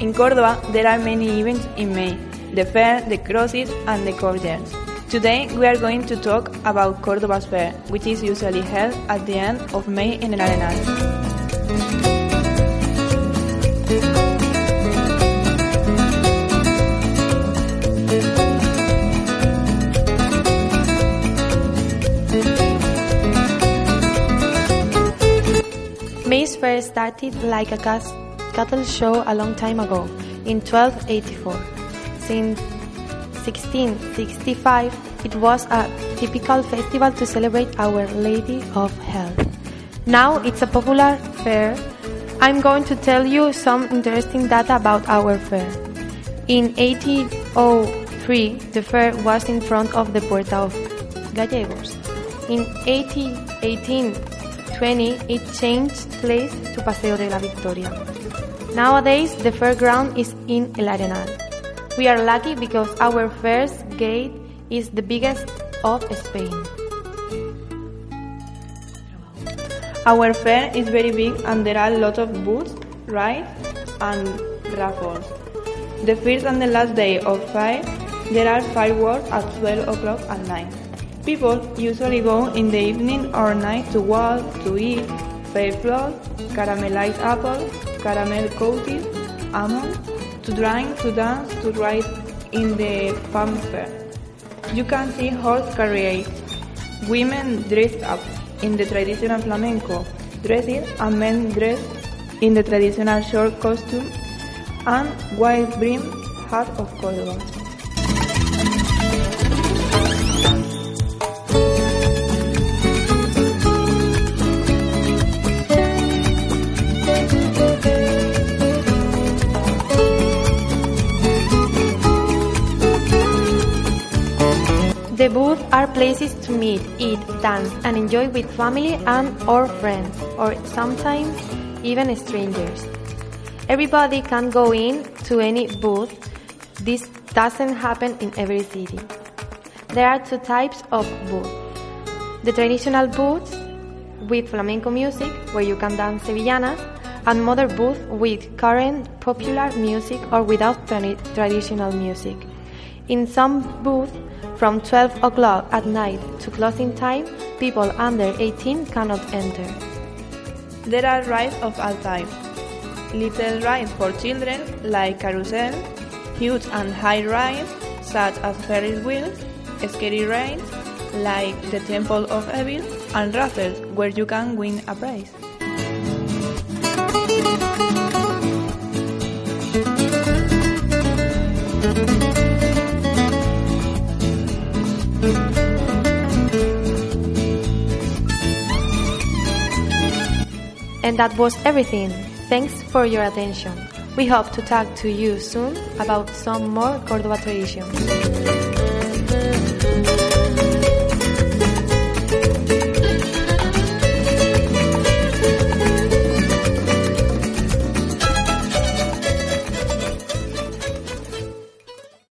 In Córdoba, there are many events in May the fair, the crosses, and the courtyards. Today, we are going to talk about Córdoba's fair, which is usually held at the end of May in El Arenal. May's fair started like a cattle show a long time ago, in 1284. Since 1665, it was a typical festival to celebrate Our Lady of Health. Now it's a popular fair. I'm going to tell you some interesting data about our fair. In 1803, the fair was in front of the Puerta of Gallegos. In 1820, it changed place to Paseo de la Victoria. Nowadays, the fairground is in El Arenal. We are lucky because our first gate is the biggest of Spain. Our fair is very big and there are lots of booths, rides, and raffles. The first and the last day of fair, there are fireworks at 12 o'clock at night. People usually go in the evening or night to walk, to eat, fair flour, caramelized apples, caramel coated almonds, to drink, to dance, to ride in the fair. You can see horse carriages, women dressed up in the traditional flamenco dresses and men dressed in the traditional short costume and wide brim hat of Córdoba. The booths are places to meet, eat, dance, and enjoy with family and or friends, or sometimes even strangers. Everybody can go in to any booth. This doesn't happen in every city. There are two types of booths. The traditional booths with flamenco music, where you can dance sevillanas, and modern booths with current popular music or without tra- traditional music. In some booths, from 12 o'clock at night to closing time, people under 18 cannot enter. There are rides of all types. Little rides for children like carousel, huge and high rides such as Ferris wheels, scary rides like the Temple of Evil, and raffles where you can win a prize. And that was everything. Thanks for your attention. We hope to talk to you soon about some more Córdoba traditions.